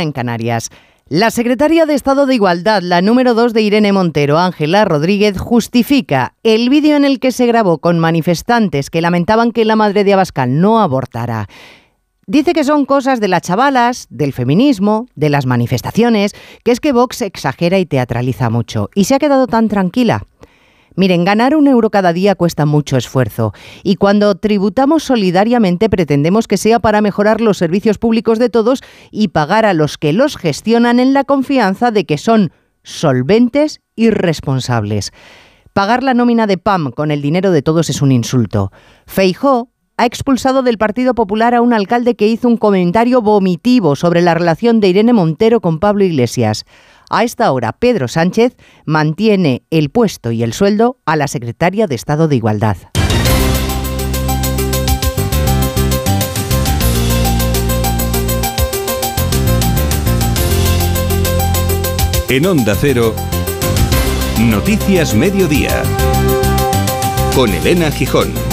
en Canarias. La secretaria de Estado de Igualdad, la número 2 de Irene Montero, Ángela Rodríguez, justifica el vídeo en el que se grabó con manifestantes que lamentaban que la madre de Abascal no abortara. Dice que son cosas de las chavalas, del feminismo, de las manifestaciones, que es que Vox exagera y teatraliza mucho. Y se ha quedado tan tranquila. Miren, ganar un euro cada día cuesta mucho esfuerzo y cuando tributamos solidariamente pretendemos que sea para mejorar los servicios públicos de todos y pagar a los que los gestionan en la confianza de que son solventes y responsables. Pagar la nómina de PAM con el dinero de todos es un insulto. Feijó ha expulsado del Partido Popular a un alcalde que hizo un comentario vomitivo sobre la relación de Irene Montero con Pablo Iglesias. A esta hora, Pedro Sánchez mantiene el puesto y el sueldo a la secretaria de Estado de Igualdad. En Onda Cero, Noticias Mediodía, con Elena Gijón.